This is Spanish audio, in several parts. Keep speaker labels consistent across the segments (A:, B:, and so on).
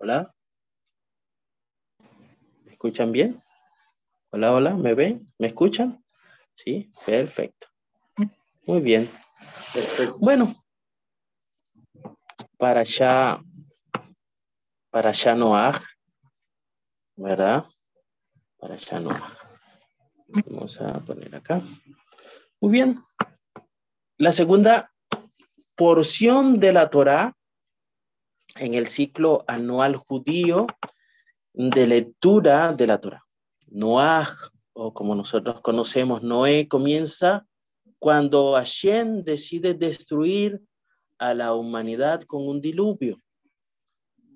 A: Hola. ¿Me escuchan bien? Hola, hola, ¿me ven? ¿Me escuchan? Sí, perfecto. Muy bien. Bueno, para allá, para allá Noah, ¿verdad? Para allá Noah. Vamos a poner acá. Muy bien. La segunda porción de la Torá en el ciclo anual judío de lectura de la Torá. Noah, o como nosotros conocemos, Noé, comienza cuando Hashem decide destruir a la humanidad con un diluvio.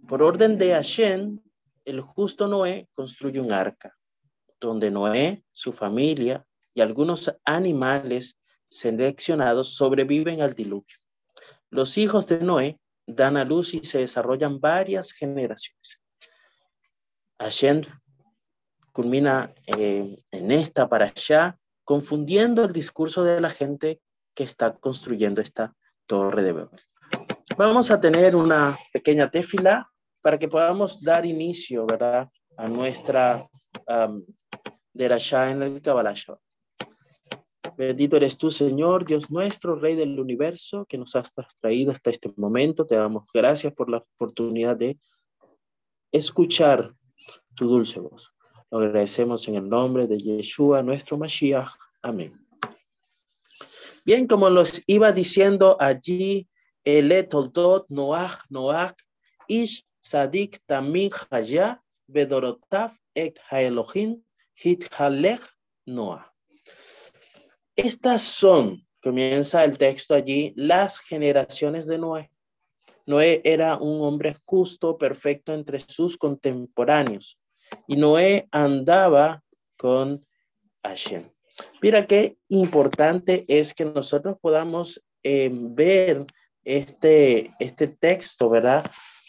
A: Por orden de Hashem, el justo Noé construye un arca, donde Noé, su familia y algunos animales seleccionados sobreviven al diluvio. Los hijos de Noé dan a luz y se desarrollan varias generaciones. Hashem culmina eh, en esta para allá, confundiendo el discurso de la gente que está construyendo esta torre de Babel. Vamos a tener una pequeña tefila para que podamos dar inicio, ¿verdad? A nuestra um, allá en el Kabbalah Bendito eres tú, Señor, Dios nuestro, Rey del universo, que nos has traído hasta este momento. Te damos gracias por la oportunidad de escuchar tu dulce voz. Lo agradecemos en el nombre de Yeshua, nuestro Mashiach. Amén. Bien, como los iba diciendo allí, el Toldot Noach Noach Ish Sadik Tamim Haya Bedorotav Et Haelohim Hit Halech Noah. Estas son, comienza el texto allí, las generaciones de Noé. Noé era un hombre justo, perfecto entre sus contemporáneos. Y Noé andaba con Hashem. Mira qué importante es que nosotros podamos eh, ver este, este texto, ¿verdad?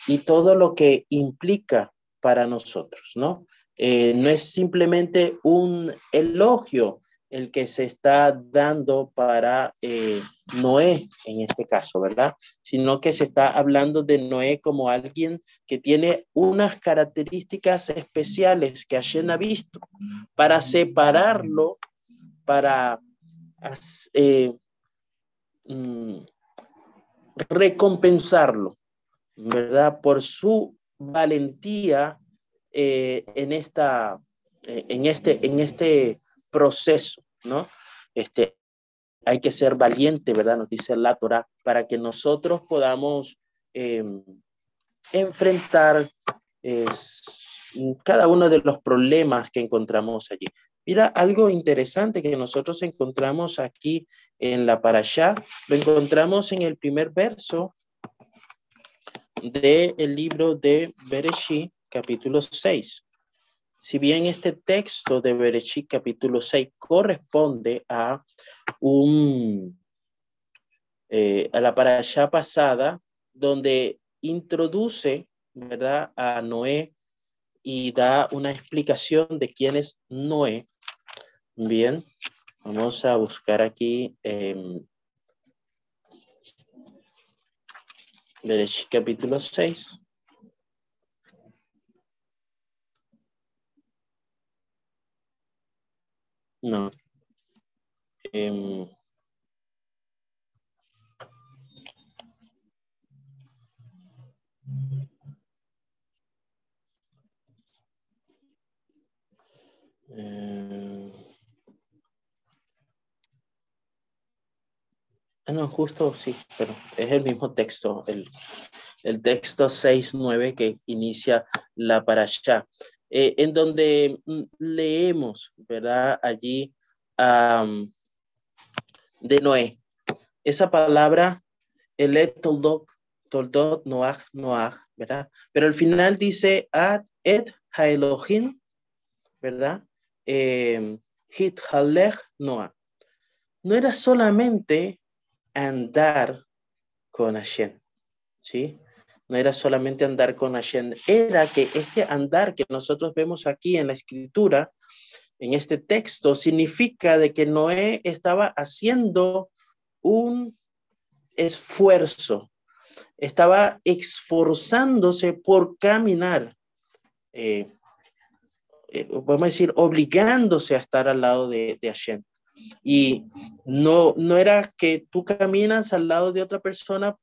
A: Y todo lo que implica para nosotros, ¿no? Eh, no es simplemente un elogio el que se está dando para eh, Noé en este caso, ¿verdad? Sino que se está hablando de Noé como alguien que tiene unas características especiales que Hashem ha visto para separarlo, para eh, mm, recompensarlo, ¿verdad? Por su valentía eh, en, esta, en, este, en este proceso, ¿no? Este, hay que ser valiente, ¿verdad? Nos dice la Torah, para que nosotros podamos em, enfrentar cada uno de los problemas que encontramos allí. Mira, algo interesante que nosotros encontramos aquí en la parasha, lo encontramos en el primer verso del libro de Bereshit, capítulo 6. Si bien este texto de Bereshit capítulo 6 corresponde a un eh, a la parasha pasada donde introduce, ¿verdad?, a Noé y da una explicación de quién es Noé. Bien, vamos a buscar aquí eh, capítulo 6. No. Eh, ah, no, justo sí, pero es el mismo texto, el, el texto 6.9 que inicia la parasha. Eh, en donde mm, leemos, ¿verdad? Allí de Noé. Esa palabra, el toldot, toldot, noach, noach, ¿verdad? Pero al final dice ad et haelohim, ¿verdad? Eh, hit halech noah. No era solamente andar con Hashem, ¿sí? No era solamente andar con Hashem, era que este andar que nosotros vemos aquí en la escritura, en este texto, significa de que Noé estaba haciendo un esfuerzo estaba esforzándose por caminar, eh, eh, podemos decir, obligándose a estar al lado de, de Hashem. Y no, no era que tú caminas al lado de otra persona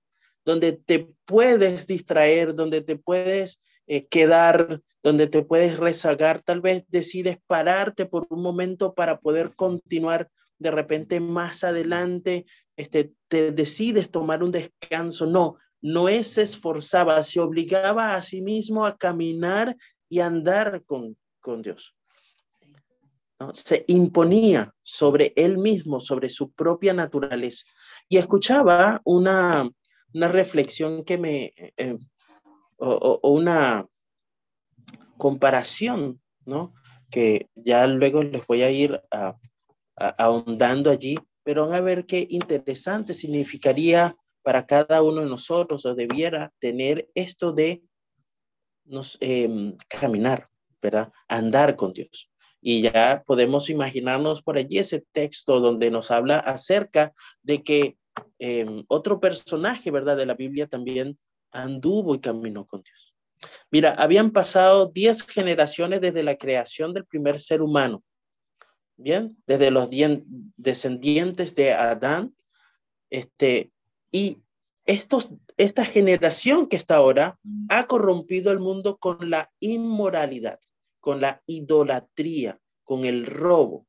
A: donde te puedes distraer, donde te puedes eh, quedar, donde te puedes rezagar, tal vez decides pararte por un momento para poder continuar de repente más adelante, este, te decides tomar un descanso. No, no se esforzaba, se obligaba a sí mismo a caminar y andar con, con Dios. Se imponía sobre él mismo, sobre su propia naturaleza. Y escuchaba una, una reflexión que me, eh, o, una comparación, ¿no? Que ya luego les voy a ir ahondando allí, pero van a ver qué interesante significaría para cada uno de nosotros o debiera tener esto de nos, em, caminar, ¿verdad? Andar con Dios. Y ya podemos imaginarnos por allí ese texto donde nos habla acerca de que em, otro personaje, ¿verdad? De la Biblia también anduvo y caminó con Dios. Mira, habían pasado 10 generaciones desde la creación del primer ser humano. Bien, desde los descendientes de Adán, este, y estos, esta generación que está ahora ha corrompido el mundo con la inmoralidad, con la idolatría, con el robo.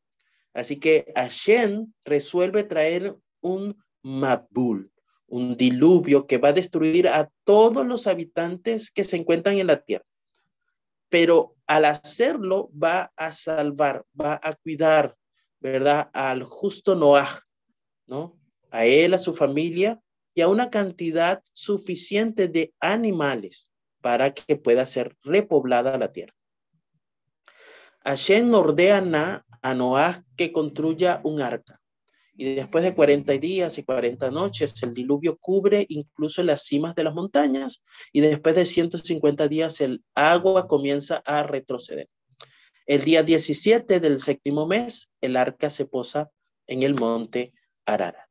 A: Así que Hashem resuelve traer un Mabul, un diluvio que va a destruir a todos los habitantes que se encuentran en la tierra. Pero al hacerlo va a salvar, va a cuidar, ¿verdad? Al justo Noah, ¿no? A él, a su familia y a una cantidad suficiente de animales para que pueda ser repoblada la tierra. Hashem ordena a Noah que construya un arca. Y después de 40 días y 40 noches, el diluvio cubre incluso las cimas de las montañas. Y después de 150 días, el agua comienza a retroceder. El día 17 del séptimo mes, el arca se posa en el monte Ararat.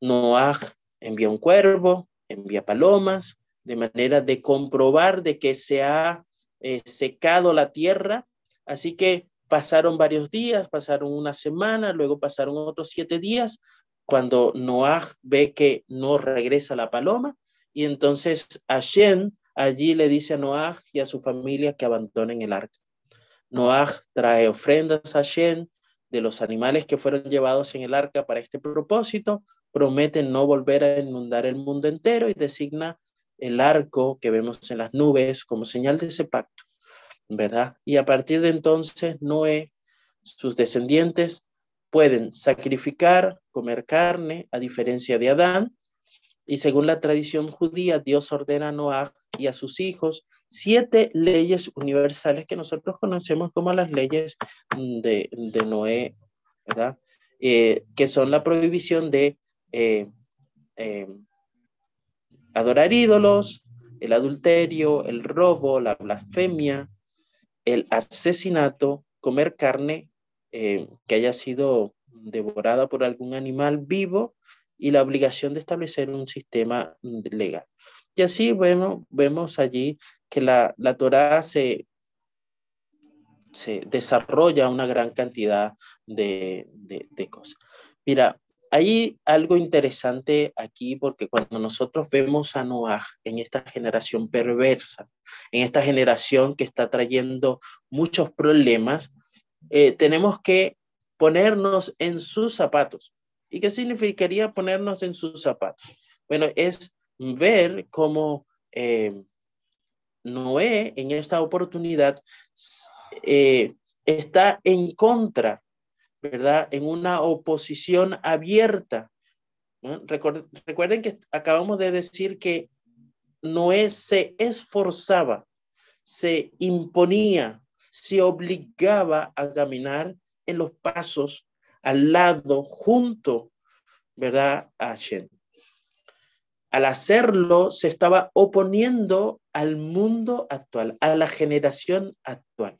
A: Noah envía un cuervo, envía palomas, de manera de comprobar de que se ha eh, secado la tierra. Así que pasaron varios días, pasaron una semana, luego pasaron otros siete días, cuando Noah ve que no regresa la paloma, y entonces Hashem allí le dice a Noah y a su familia que abandonen el arca. Noah trae ofrendas a Hashem de los animales que fueron llevados en el arca para este propósito, promete no volver a inundar el mundo entero y designa el arco que vemos en las nubes como señal de ese pacto, ¿verdad? Y a partir de entonces Noé, sus descendientes pueden sacrificar, comer carne, a diferencia de Adán, y según la tradición judía, Dios ordena a Noé y a sus hijos siete leyes universales que nosotros conocemos como las leyes de, Noé, ¿verdad? Eh, que son la prohibición de eh, eh, adorar ídolos, el adulterio, el robo, la blasfemia, el asesinato, comer carne eh, que haya sido devorada por algún animal vivo y la obligación de establecer un sistema legal. Y así vemos allí que la, la Torah se, se desarrolla una gran cantidad de, de, de cosas. Mira, hay algo interesante aquí porque cuando nosotros vemos a Noah en esta generación perversa, en esta generación que está trayendo muchos problemas, eh, tenemos que ponernos en sus zapatos. ¿Y qué significaría ponernos en sus zapatos? Bueno, es ver cómo eh, Noé en esta oportunidad eh, está en contra ¿verdad? En una oposición abierta. Recuerden, que acabamos de decir que Noé se esforzaba, se imponía, se obligaba a caminar en los pasos al lado, junto, ¿verdad? A Shen. Al hacerlo, se estaba oponiendo al mundo actual, a la generación actual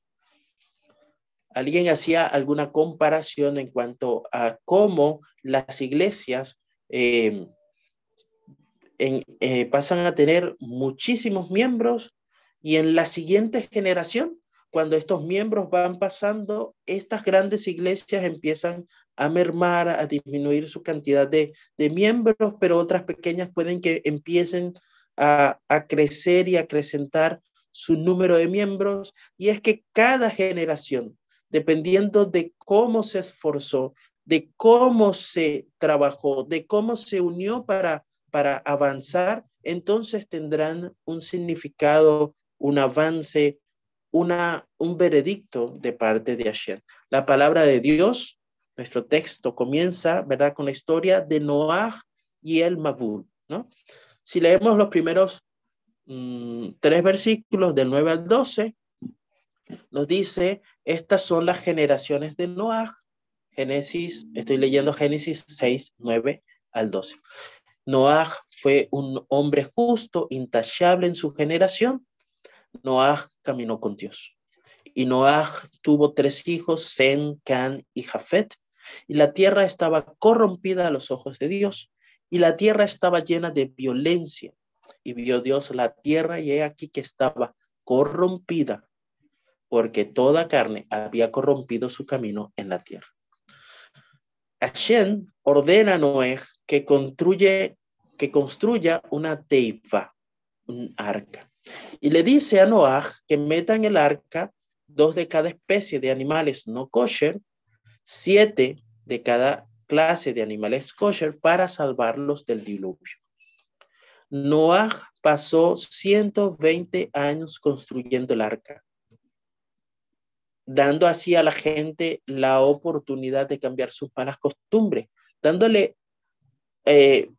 A: alguien hacía alguna comparación en cuanto a cómo las iglesias eh, eh, pasan a tener muchísimos miembros y en la siguiente generación, cuando estos miembros van pasando, estas grandes iglesias empiezan a mermar, a disminuir su cantidad de, miembros, pero otras pequeñas pueden que empiecen a, a crecer y acrecentar su número de miembros. Y es que cada generación, dependiendo de cómo se esforzó, de cómo se trabajó, de cómo se unió para, para avanzar, entonces tendrán un significado, un avance, una, un veredicto de parte de Hashem. La palabra de Dios nuestro texto comienza, ¿verdad?, con la historia de Noah y el Mabul, ¿no? Si leemos los primeros mm, tres versículos del 9 al 12, nos dice, estas son las generaciones de Noah. Génesis, estoy leyendo Génesis 6, 9 al 12. Noah fue un hombre justo, intachable en su generación. Noah caminó con Dios. Y Noah tuvo tres hijos, Zen, Can y Jafet. Y la tierra estaba corrompida a los ojos de Dios, y la tierra estaba llena de violencia. Y vio Dios la tierra, y he aquí que estaba corrompida, porque toda carne había corrompido su camino en la tierra. Hashem ordena a Noé que, construye, que construya una teifa, un arca. Y le dice a Noé que meta en el arca dos de cada especie de animales no kosher siete de cada clase de animales kosher para salvarlos del diluvio. Noah pasó 120 años construyendo el arca, dando así a la gente la oportunidad de cambiar sus malas costumbres, dándole eh,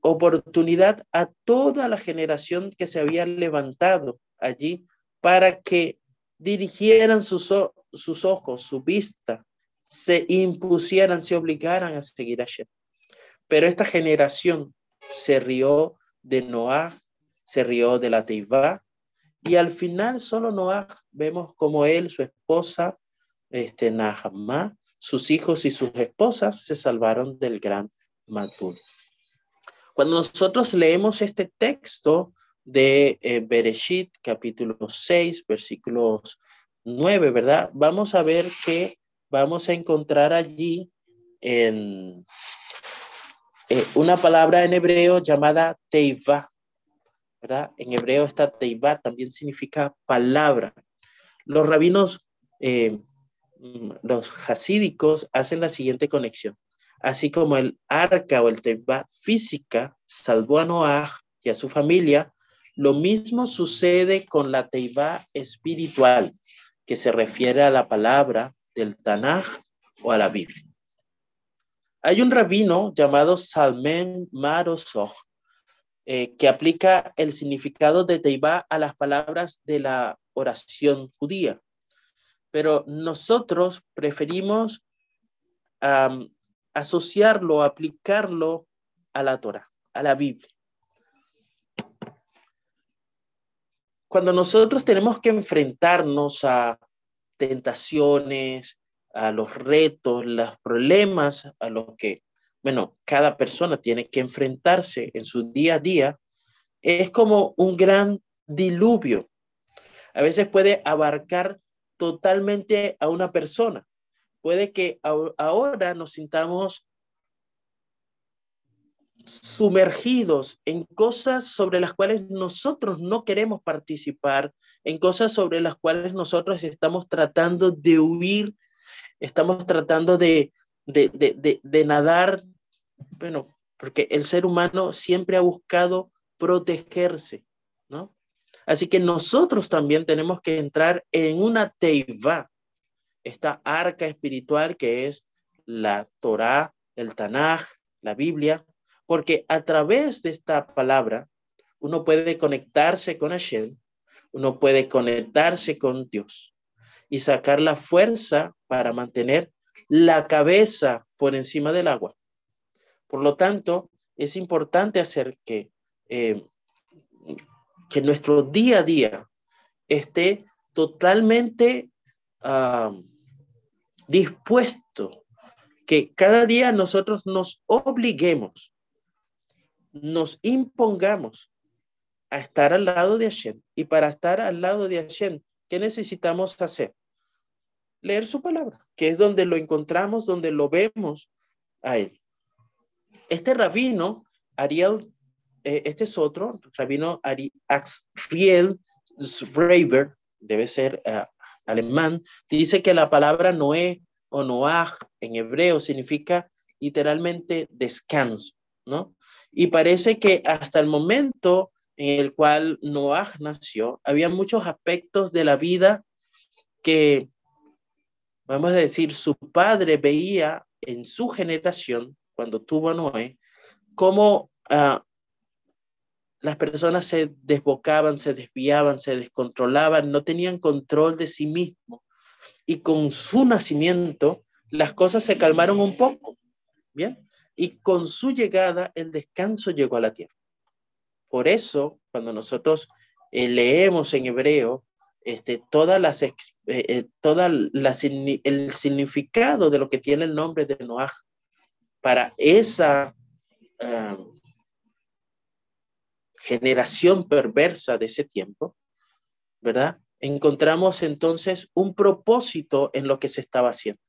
A: oportunidad a toda la generación que se había levantado allí para que dirigieran sus, ojos, su vista se impusieran, se obligaran a seguir a Shem. Pero esta generación se rió de Noah, se rió de la Teivá, y al final solo Noah vemos como él, su esposa, este, Nahamá, sus hijos y sus esposas se salvaron del gran Matul. Cuando nosotros leemos este texto de eh, Bereshit, capítulo 6, versículos 9, ¿verdad? Vamos a ver que vamos a encontrar allí en eh, una palabra en hebreo llamada teiva. En hebreo esta teiva también significa palabra. Los rabinos, eh, los hasídicos, hacen la siguiente conexión. Así como el arca o el teiva física salvó a Noah y a su familia, lo mismo sucede con la teiva espiritual, que se refiere a la palabra del Tanaj o a la Biblia. Hay un rabino llamado Salmen Marosov eh, que aplica el significado de Teibá a las palabras de la oración judía. Pero nosotros preferimos asociarlo, aplicarlo a la Torah, a la Biblia. Cuando nosotros tenemos que enfrentarnos a tentaciones, a los retos, los problemas a los que, bueno, cada persona tiene que enfrentarse en su día a día, es como un gran diluvio. A veces puede abarcar totalmente a una persona. Puede que ahora nos sintamos sumergidos en cosas sobre las cuales nosotros no queremos participar, en cosas sobre las cuales nosotros estamos tratando de huir, estamos tratando de, de, nadar, bueno, porque el ser humano siempre ha buscado protegerse, ¿no? Así que nosotros también tenemos que entrar en una teiva, esta arca espiritual que es la Torá, el Tanaj, la Biblia, porque a través de esta palabra uno puede conectarse con Hashem, uno puede conectarse con Dios y sacar la fuerza para mantener la cabeza por encima del agua. Por lo tanto, es importante hacer que, eh, que nuestro día a día esté totalmente dispuesto, que cada día nosotros nos obliguemos nos impongamos a estar al lado de Hashem. Y para estar al lado de Hashem, ¿qué necesitamos hacer? Leer su palabra, que es donde lo encontramos, donde lo vemos a él. Este rabino, Ariel, eh, este es otro, rabino Ari, Axriel Schreiber, debe ser uh, alemán, dice que la palabra Noé o Noah en hebreo significa literalmente descanso, ¿no? Y parece que hasta el momento en el cual Noah nació, había muchos aspectos de la vida que, vamos a decir, su padre veía en su generación, cuando tuvo a Noé, cómo uh, las personas se desbocaban, se desviaban, se descontrolaban, no tenían control de sí mismos. Y con su nacimiento, las cosas se calmaron un poco. Bien. Y con su llegada, el descanso llegó a la tierra. Por eso, cuando nosotros eh, leemos en hebreo, este, todas las, eh, eh, la, el significado de lo que tiene el nombre de Noah para esa ah, generación perversa de ese tiempo, ¿verdad? Encontramos entonces un propósito en lo que se estaba haciendo.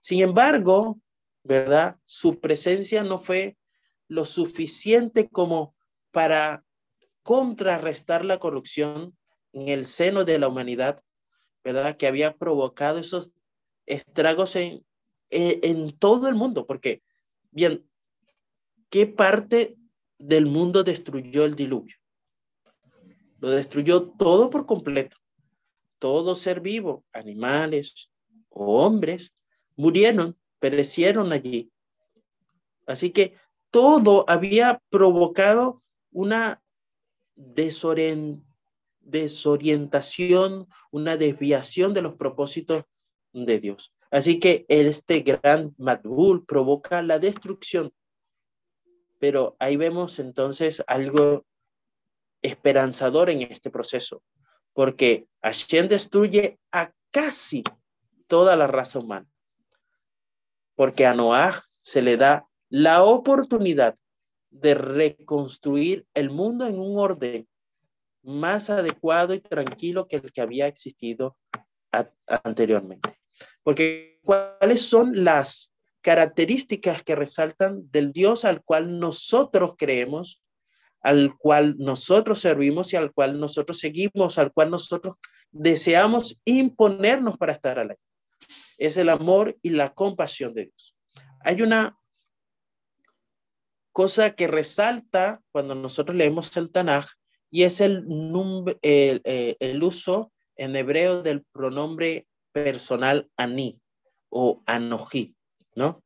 A: Sin embargo, ¿verdad? Su presencia no fue lo suficiente como para contrarrestar la corrupción en el seno de la humanidad, ¿verdad? Que había provocado esos estragos en, en, en todo el mundo, porque, bien, ¿qué parte del mundo destruyó el diluvio. Lo destruyó todo por completo. Todo ser vivo, animales o hombres, murieron, perecieron allí. Así que todo había provocado una desorientación, una desviación de los propósitos de Dios. Así que este gran Madbul provoca la destrucción pero ahí vemos entonces algo esperanzador en este proceso, porque Hashem destruye a casi toda la raza humana, porque a Noah se le da la oportunidad de reconstruir el mundo en un orden más adecuado y tranquilo que el que había existido anteriormente. Porque ¿cuáles son las características que resaltan del Dios al cual nosotros creemos, al cual nosotros servimos y al cual nosotros seguimos, al cual nosotros deseamos imponernos para estar al aire. Es el amor y la compasión de Dios. Hay una cosa que resalta cuando nosotros leemos el Tanaj y es el, el, el, el uso en hebreo del pronombre personal ani o anoji. ¿no?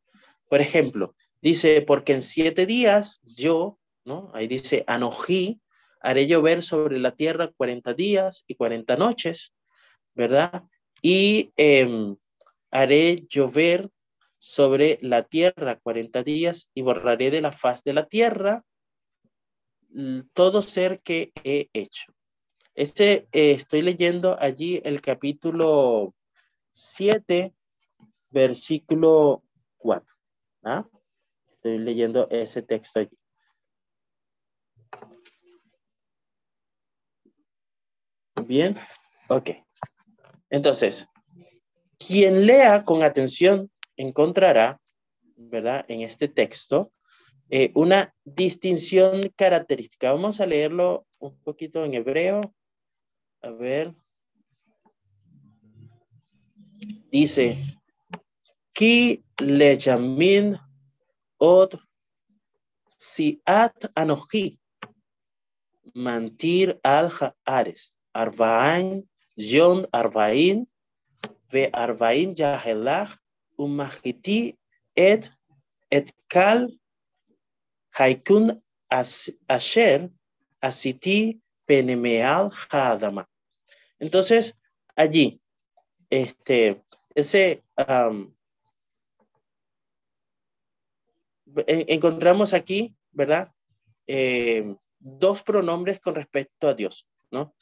A: Por ejemplo, dice, porque en siete días yo, ¿no? Ahí dice, anojí, haré llover sobre la tierra cuarenta días y cuarenta noches, ¿verdad? Y em, haré llover sobre la tierra cuarenta días y borraré de la faz de la tierra todo ser que he hecho. Este, eh, estoy leyendo allí el capítulo 7, versículo 4. ¿ah? Estoy leyendo ese texto allí. Bien, ok. Entonces, quien lea con atención encontrará, ¿verdad? En este texto, eh, una distinción característica. Vamos a leerlo un poquito en hebreo. A ver. Dice, Ki lejamin od siat anoji mantir al haares arvain yon arvain ve arvain yahelach umahiti et et kal haikun asher asiti penemeal hadama. Entonces, allí, este, ese encontramos aquí, ¿verdad? Eh, dos pronombres con respecto a Dios, ¿no?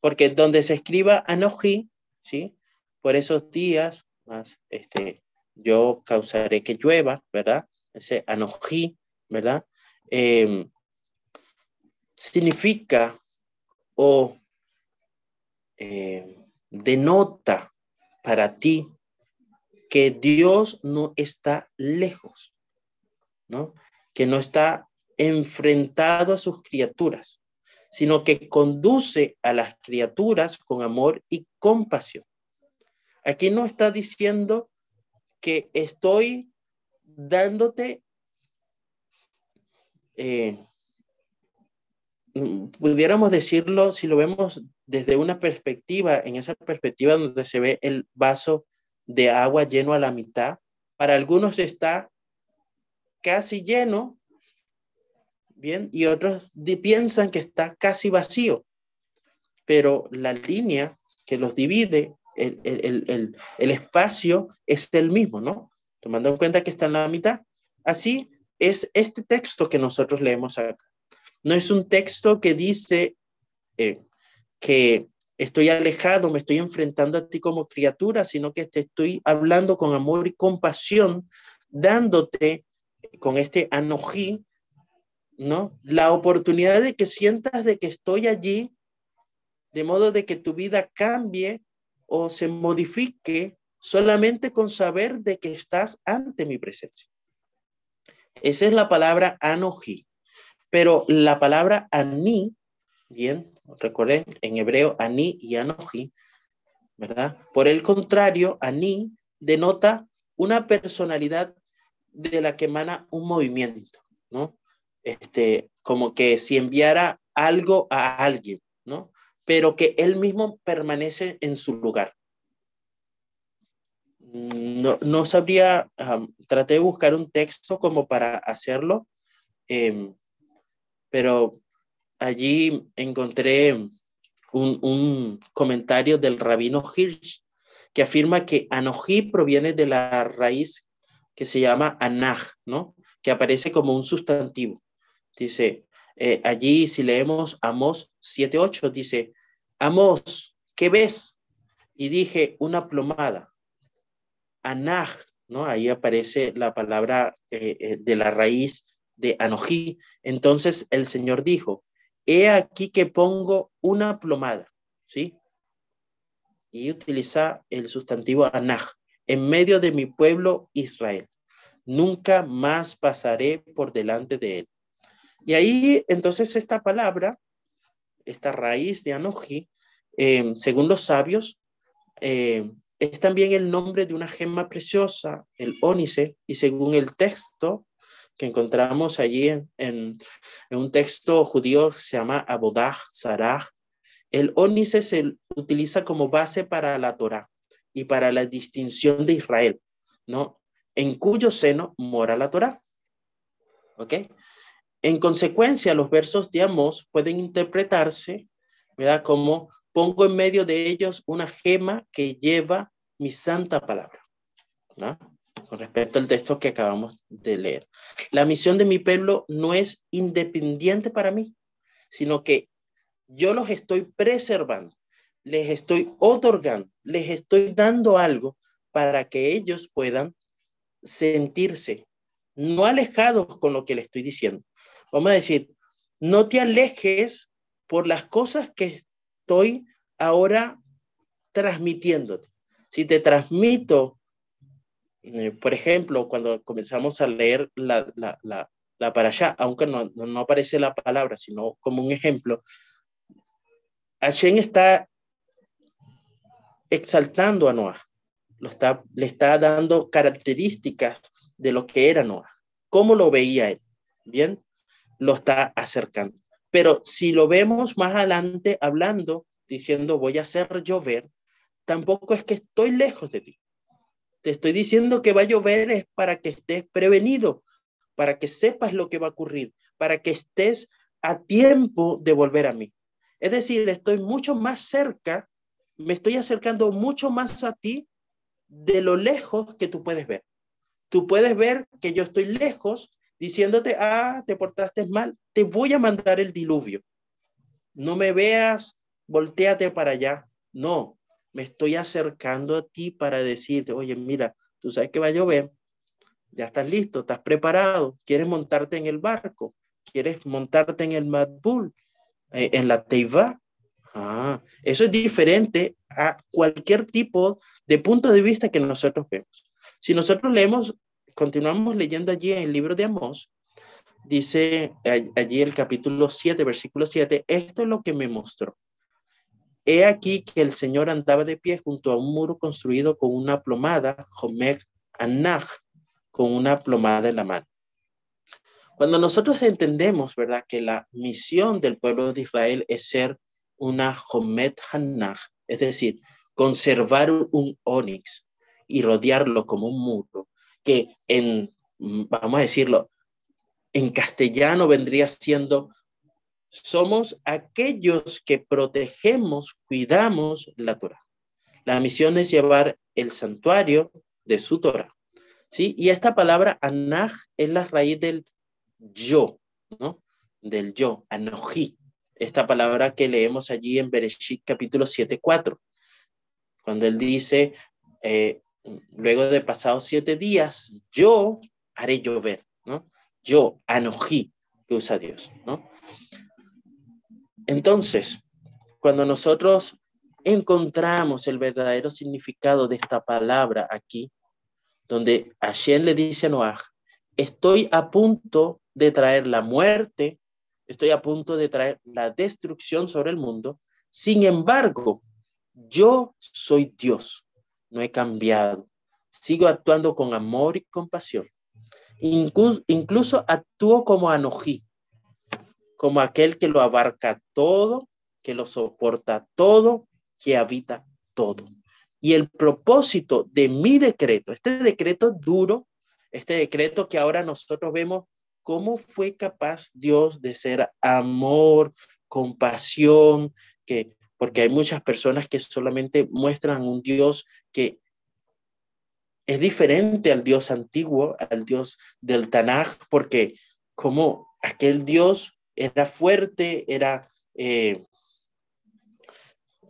A: Porque donde se escriba Anoji, ¿sí? Por esos días, más, este, yo causaré que llueva, ¿verdad? Ese Anoji, ¿verdad? em, significa o em, denota para ti que Dios no está lejos, ¿no? Que no está enfrentado a sus criaturas, sino que conduce a las criaturas con amor y compasión. Aquí no está diciendo que estoy dándote, eh, pudiéramos decirlo, si lo vemos desde una perspectiva, en esa perspectiva donde se ve el vaso de agua lleno a la mitad, para algunos está casi lleno Bien, y otros piensan que está casi vacío, pero la línea que los divide, el, el, espacio es el mismo, ¿no? Tomando en cuenta que está en la mitad. Así es este texto que nosotros leemos acá. No es un texto que dice eh, que estoy alejado, me estoy enfrentando a ti como criatura, sino que te estoy hablando con amor y compasión, dándote con este anojí ¿no? La oportunidad de que sientas de que estoy allí, de modo de que tu vida cambie o se modifique solamente con saber de que estás ante mi presencia. Esa es la palabra anoji. Pero la palabra ani, bien, recuerden, en hebreo ani y anoji, ¿verdad? Por el contrario, ani denota una personalidad de la que emana un movimiento, ¿no? este, como que si enviara algo a alguien, ¿no? Pero que él mismo permanece en su lugar. No, no sabría, traté de buscar un texto como para hacerlo, em, pero allí encontré un, un, comentario del rabino Hirsch que afirma que Anoji proviene de la raíz que se llama Anaj, ¿no? Que aparece como un sustantivo. Dice, eh, allí si leemos Amos 7.8, dice, Amos, ¿qué ves? Y dije, una plomada. Anaj, ¿no? Ahí aparece la palabra eh, eh, de la raíz de Anojí. Entonces el Señor dijo, he aquí que pongo una plomada, ¿sí? Y utiliza el sustantivo Anaj en medio de mi pueblo Israel. Nunca más pasaré por delante de él. Y ahí, entonces, esta palabra, esta raíz de Anoji, em, según los sabios, em, es también el nombre de una gema preciosa, el ónice, y según el texto que encontramos allí en, un texto judío se llama Abodaj, Saraj, el ónice se utiliza como base para la Torah y para la distinción de Israel, ¿no? En cuyo seno mora la Torah. ¿Ok? En consecuencia, los versos de Amos pueden interpretarse, ¿verdad? Como pongo en medio de ellos una gema que lleva mi santa palabra, ¿no? Con respecto al texto que acabamos de leer. La misión de mi pueblo no es independiente para mí, sino que yo los estoy preservando, les estoy otorgando, les estoy dando algo para que ellos puedan sentirse no alejados con lo que le estoy diciendo, vamos a decir, no te alejes por las cosas que estoy ahora transmitiéndote. Si te transmito, eh, por ejemplo, cuando comenzamos a leer la, la, la, para allá, aunque no, no, aparece la palabra, sino como un ejemplo, Hashem está exaltando a Noah, lo está, le está dando características de lo que era Noah, cómo lo veía él. Bien, lo está acercando. Pero si lo vemos más adelante hablando, diciendo voy a hacer llover, tampoco es que estoy lejos de ti. Te estoy diciendo que va a llover es para que estés prevenido, para que sepas lo que va a ocurrir, para que estés a tiempo de volver a mí. Es decir, estoy mucho más cerca, me estoy acercando mucho más a ti de lo lejos que tú puedes ver. Tú puedes ver que yo estoy lejos diciéndote, ah, te portaste mal, te voy a mandar el diluvio. No me veas, volteate para allá. No, me estoy acercando a ti para decirte, oye, mira, tú sabes que va a llover, ya estás listo, estás preparado, quieres montarte en el barco, quieres montarte en el Madbul, eh, en la Teiva. Ah, eso es diferente a cualquier tipo de punto de vista que nosotros vemos. Si nosotros leemos, continuamos leyendo allí en el libro de Amós, dice allí el capítulo 7, versículo 7, esto es lo que me mostró. He aquí que el Señor andaba de pie junto a un muro construido con una plomada, Homek Anach, con una plomada en la mano. Cuando nosotros entendemos, ¿verdad?, que la misión del pueblo de Israel es ser una Homet Hanach, es decir, conservar un onix y rodearlo como un muro, que en, vamos a decirlo, en castellano vendría siendo, somos aquellos que protegemos, cuidamos la Torah. La misión es llevar el santuario de su Torah. ¿sí? Y esta palabra anaj es la raíz del yo, ¿no? Del yo, anoji. Esta palabra que leemos allí en Bereshit capítulo 7, 4. Cuando él dice, eh, luego de pasados siete días, yo haré llover, ¿no? Yo, anojí, que usa Dios, ¿no? Entonces, cuando nosotros encontramos el verdadero significado de esta palabra aquí, donde Hashem le dice a Noah, estoy a punto de traer la muerte, estoy a punto de traer la destrucción sobre el mundo, sin embargo, yo soy Dios, no he cambiado, sigo actuando con amor y compasión. Incluso, actúo como Anojí, como aquel que lo abarca todo, que lo soporta todo, que habita todo. Y el propósito de mi decreto, este decreto duro, este decreto que ahora nosotros vemos cómo fue capaz Dios de ser amor, compasión, que porque hay muchas personas que solamente muestran un Dios que es diferente al Dios antiguo, al Dios del Tanaj, porque como aquel Dios era fuerte, era eh,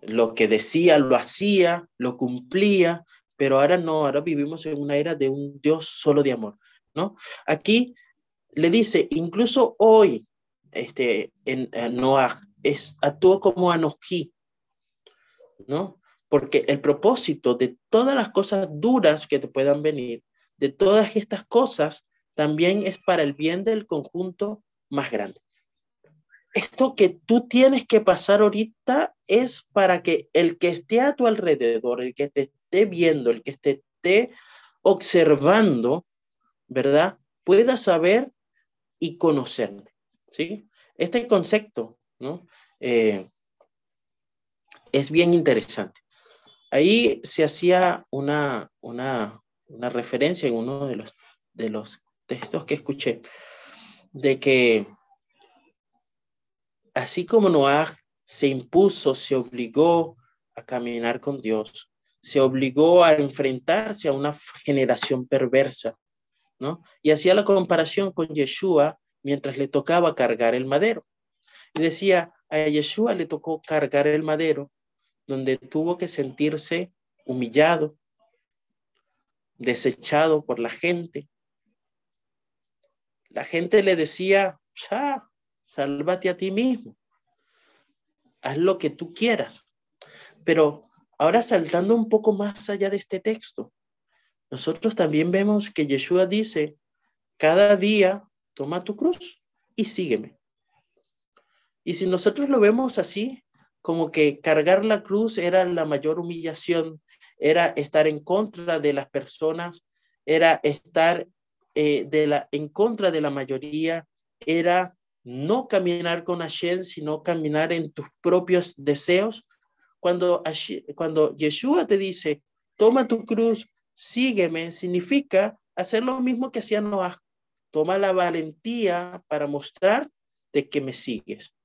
A: lo que decía, lo hacía, lo cumplía, pero ahora no, ahora vivimos en una era de un Dios solo de amor, ¿no? Aquí le dice, incluso hoy, este, en, Noah, es, actuó como Anoji, ¿no? Porque el propósito de todas las cosas duras que te puedan venir, de todas estas cosas, también es para el bien del conjunto más grande. Esto que tú tienes que pasar ahorita es para que el que esté a tu alrededor, el que te esté viendo, el que te esté observando, ¿verdad? Pueda saber y conocerme, ¿sí? Este concepto, ¿no? Eh, es bien interesante. Ahí se hacía una, una, una referencia en uno de los, de los textos que escuché, de que así como Noah se impuso, se obligó a caminar con Dios, se obligó a enfrentarse a una generación perversa, ¿no? Y hacía la comparación con Yeshua mientras le tocaba cargar el madero. Y decía, a Yeshua le tocó cargar el madero donde tuvo que sentirse humillado, desechado por la gente. La gente le decía, ya, sálvate a ti mismo, haz lo que tú quieras. Pero ahora saltando un poco más allá de este texto, nosotros también vemos que Yeshua dice, cada día toma tu cruz y sígueme. Y si nosotros lo vemos así, como que cargar la cruz era la mayor humillación, era estar en contra de las personas, era estar eh, de la, en contra de la mayoría, era no caminar con Hashem, sino caminar en tus propios deseos. Cuando, cuando Yeshua te dice, toma tu cruz, sígueme, significa hacer lo mismo que hacía Noah. Toma la valentía para mostrar de que me sigues.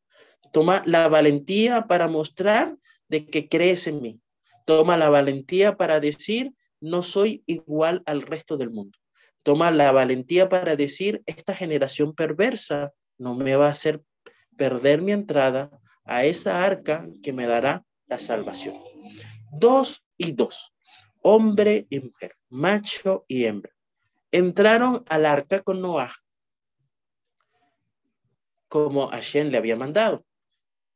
A: Toma la valentía para mostrar de que crees en mí. Toma la valentía para decir, no soy igual al resto del mundo. Toma la valentía para decir, esta generación perversa no me va a hacer perder mi entrada a esa arca que me dará la salvación. Dos y dos, hombre y mujer, macho y hembra, entraron al arca con Noah como Hashem le había mandado.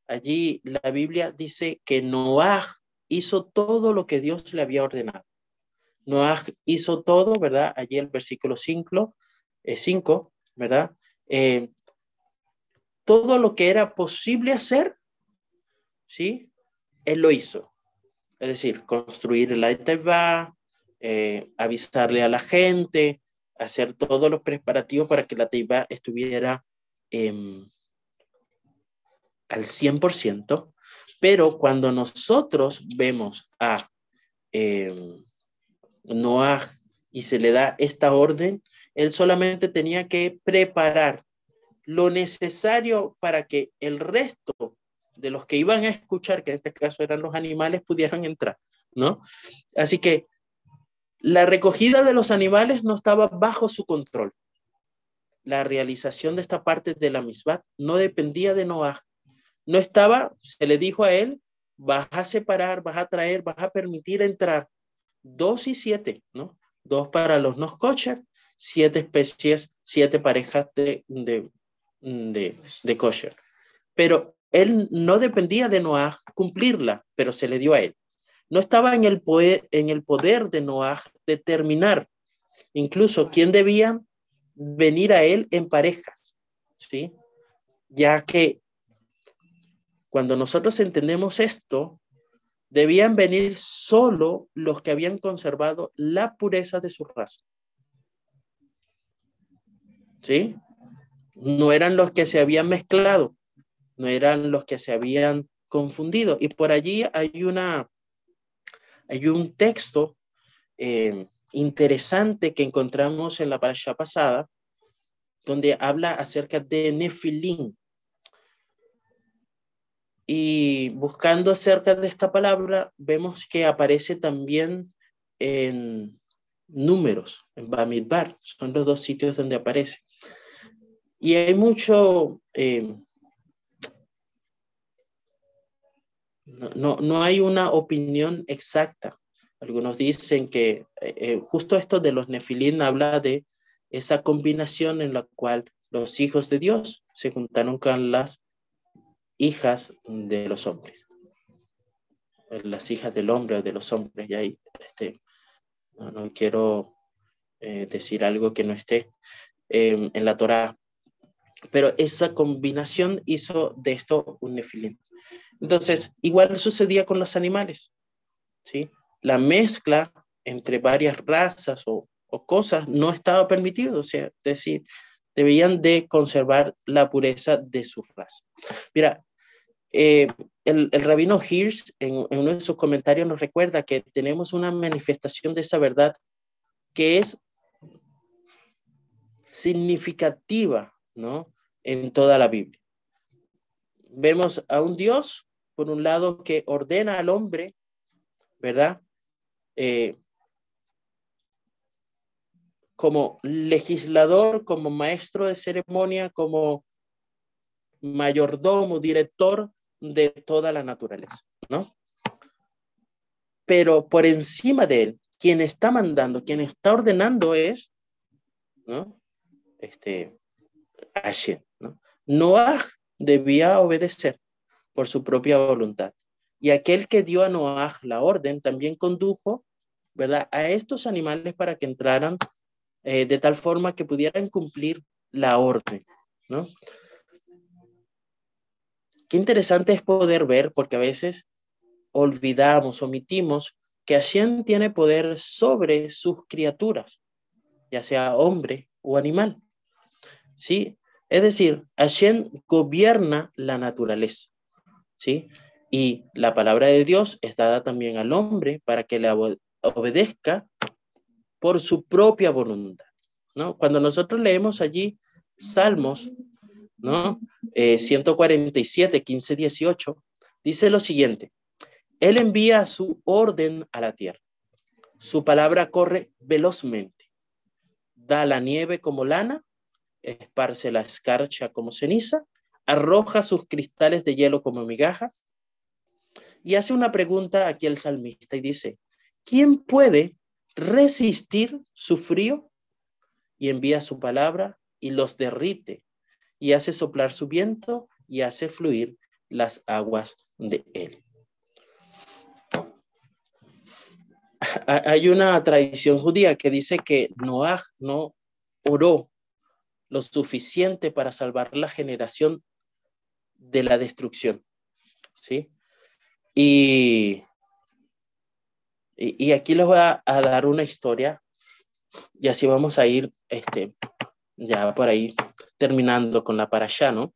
A: Allí la Biblia dice que Noah hizo todo lo que Dios le había ordenado. Noah hizo todo, ¿verdad? Allí el versículo 5, 5 eh, ¿verdad? Eh, todo lo que era posible hacer, ¿sí? Él lo hizo. Es decir, construir el Teva, eh, avisarle a la gente, hacer todos los preparativos para que la Teiva estuviera em, al 100%, pero cuando nosotros vemos a eh, Noah y se le da esta orden, él solamente tenía que preparar lo necesario para que el resto de los que iban a escuchar, que en este caso eran los animales, pudieran entrar, ¿no? Así que la recogida de los animales no estaba bajo su control. La realización de esta parte de la misma no dependía de Noah. No estaba, se le dijo a él, vas a separar, vas a traer, vas a permitir entrar dos y siete, ¿no? Dos para los no kosher, siete especies, siete parejas de, de, de kosher. Pero él no dependía de Noah cumplirla, pero se le dio a él. No estaba en el, poder, en el poder de Noah determinar incluso quién debía venir a él en parejas, ¿sí? Ya que cuando nosotros entendemos esto, debían venir solo los que habían conservado la pureza de su raza. ¿Sí? No eran los que se habían mezclado, no eran los que se habían confundido. Y por allí hay una, hay un texto eh, interesante que encontramos en la parasha pasada, donde habla acerca de Nefilim. Y buscando acerca de esta palabra, vemos que aparece también en números, en Bamidbar, son los dos sitios donde aparece. Y hay mucho, eh, no, no, hay una opinión exacta. Algunos dicen que eh, eh, justo esto de los nefilín habla de esa combinación en la cual los hijos de Dios se juntaron con las hijas de los hombres. Las hijas del hombre o de los hombres. Y ahí, este, no, quiero decir algo que no esté en la Torah. Pero esa combinación hizo de esto un nefilín. Entonces, igual sucedía con los animales. ¿sí? La mezcla entre varias razas o, cosas no estaba permitido. Es decir, debían de conservar la pureza de su raza. Mira, eh, el, rabino Hirsch en, en, uno de sus comentarios nos recuerda que tenemos una manifestación de esa verdad que es significativa, ¿no? En toda la Biblia. Vemos a un Dios por un lado, que ordena al hombre, ¿verdad? Eh, como legislador, como maestro de ceremonia, como mayordomo, director de toda la naturaleza, ¿no? Pero por encima de él, quien está mandando, quien está ordenando es, ¿no? Este, Hashem, ¿no? Noah debía obedecer, por su propia voluntad. Y aquel que dio a Noah la orden también condujo, ¿verdad?, a estos animales para que entraran eh, de tal forma que pudieran cumplir la orden, ¿no? Qué interesante es poder ver, porque a veces olvidamos, omitimos que Hashem tiene poder sobre sus criaturas, ya sea hombre o animal. ¿Sí? Es decir, Hashem gobierna la naturaleza. ¿sí? Y la palabra de Dios es dada también al hombre para que le obedezca por su propia voluntad, ¿no? Cuando nosotros leemos allí Salmos, ¿no? 147, 15, 18, dice lo siguiente, Él envía su orden a la tierra, su palabra corre velozmente, da la nieve como lana, esparce la escarcha como ceniza, arroja sus cristales de hielo como migajas y hace una pregunta aquí el salmista y dice, ¿quién puede resistir su frío? Y envía su palabra y los derrite y hace soplar su viento y hace fluir las aguas de él. Hay una tradición judía que dice que Noah no oró lo suficiente para salvar la generación de la destrucción. ¿Sí? Y, y, aquí les voy a, dar una historia y así vamos a ir este, ya por ahí terminando con la parasha, ¿no?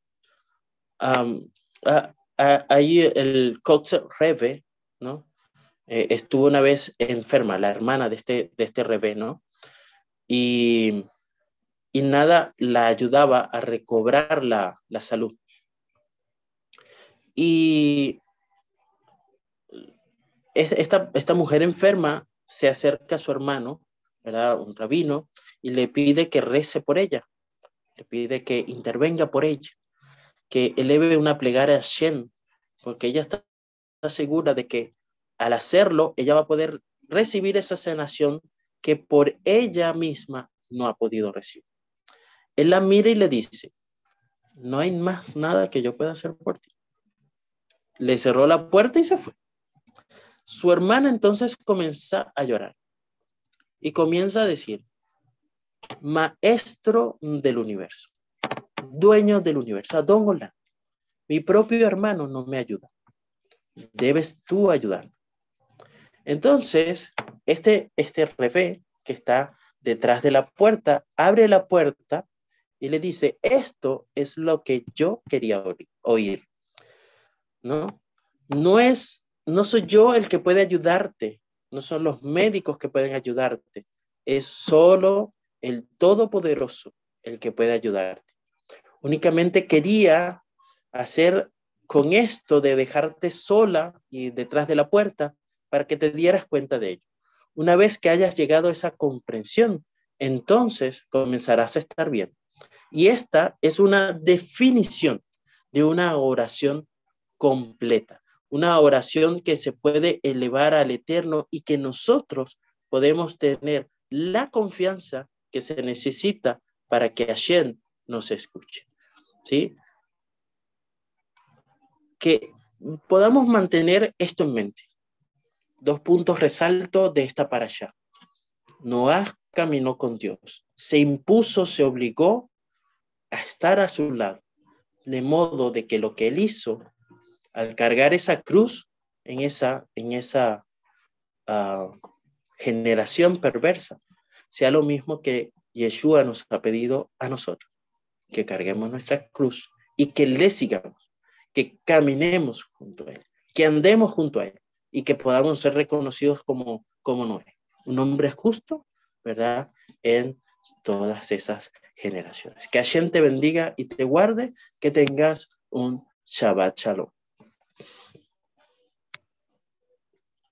A: ahí el coach Rebe, ¿no? Eh, estuvo una vez enferma, la hermana de este, de este Rebe, ¿no? Y, y nada la ayudaba a recobrar la, la salud. Y esta, esta mujer enferma se acerca a su hermano, ¿verdad? Un rabino, y le pide que rece por ella, le pide que intervenga por ella, que eleve una plegaria a Shen, porque ella está segura de que al hacerlo, ella va a poder recibir esa sanación que por ella misma no ha podido recibir. Él la mira y le dice, no hay más nada que yo pueda hacer por ti. Le cerró la puerta y se fue. Su hermana entonces comienza a llorar y comienza a decir, maestro del universo, dueño del universo, Don Hola, mi propio hermano no me ayuda. Debes tú ayudarme. Entonces, este, este revés que está detrás de la puerta, abre la puerta y le dice, esto es lo que yo quería oír. ¿No? No es, no soy yo el que puede ayudarte, no son los médicos que pueden ayudarte, es solo el Todopoderoso el que puede ayudarte. Únicamente quería hacer con esto de dejarte sola y detrás de la puerta, para que te dieras cuenta de ello. Una vez que hayas llegado a esa comprensión, entonces comenzarás a estar bien. Y esta es una definición de una oración completa, una oración que se puede elevar al eterno y que nosotros podemos tener la confianza que se necesita para que Hashem nos escuche. ¿Sí? Que podamos mantener esto en mente dos puntos resalto de esta para allá. Noah caminó con Dios, se impuso, se obligó a estar a su lado, de modo de que lo que él hizo al cargar esa cruz en esa, en esa ah, generación perversa, sea lo mismo que Yeshua nos ha pedido a nosotros, que carguemos nuestra cruz y que le sigamos, que caminemos junto a él, que andemos junto a él y que podamos ser reconocidos como, como Noé, un hombre justo, ¿verdad? En todas esas generaciones. Que Hashem te bendiga y te guarde, que tengas un Shabbat Shalom.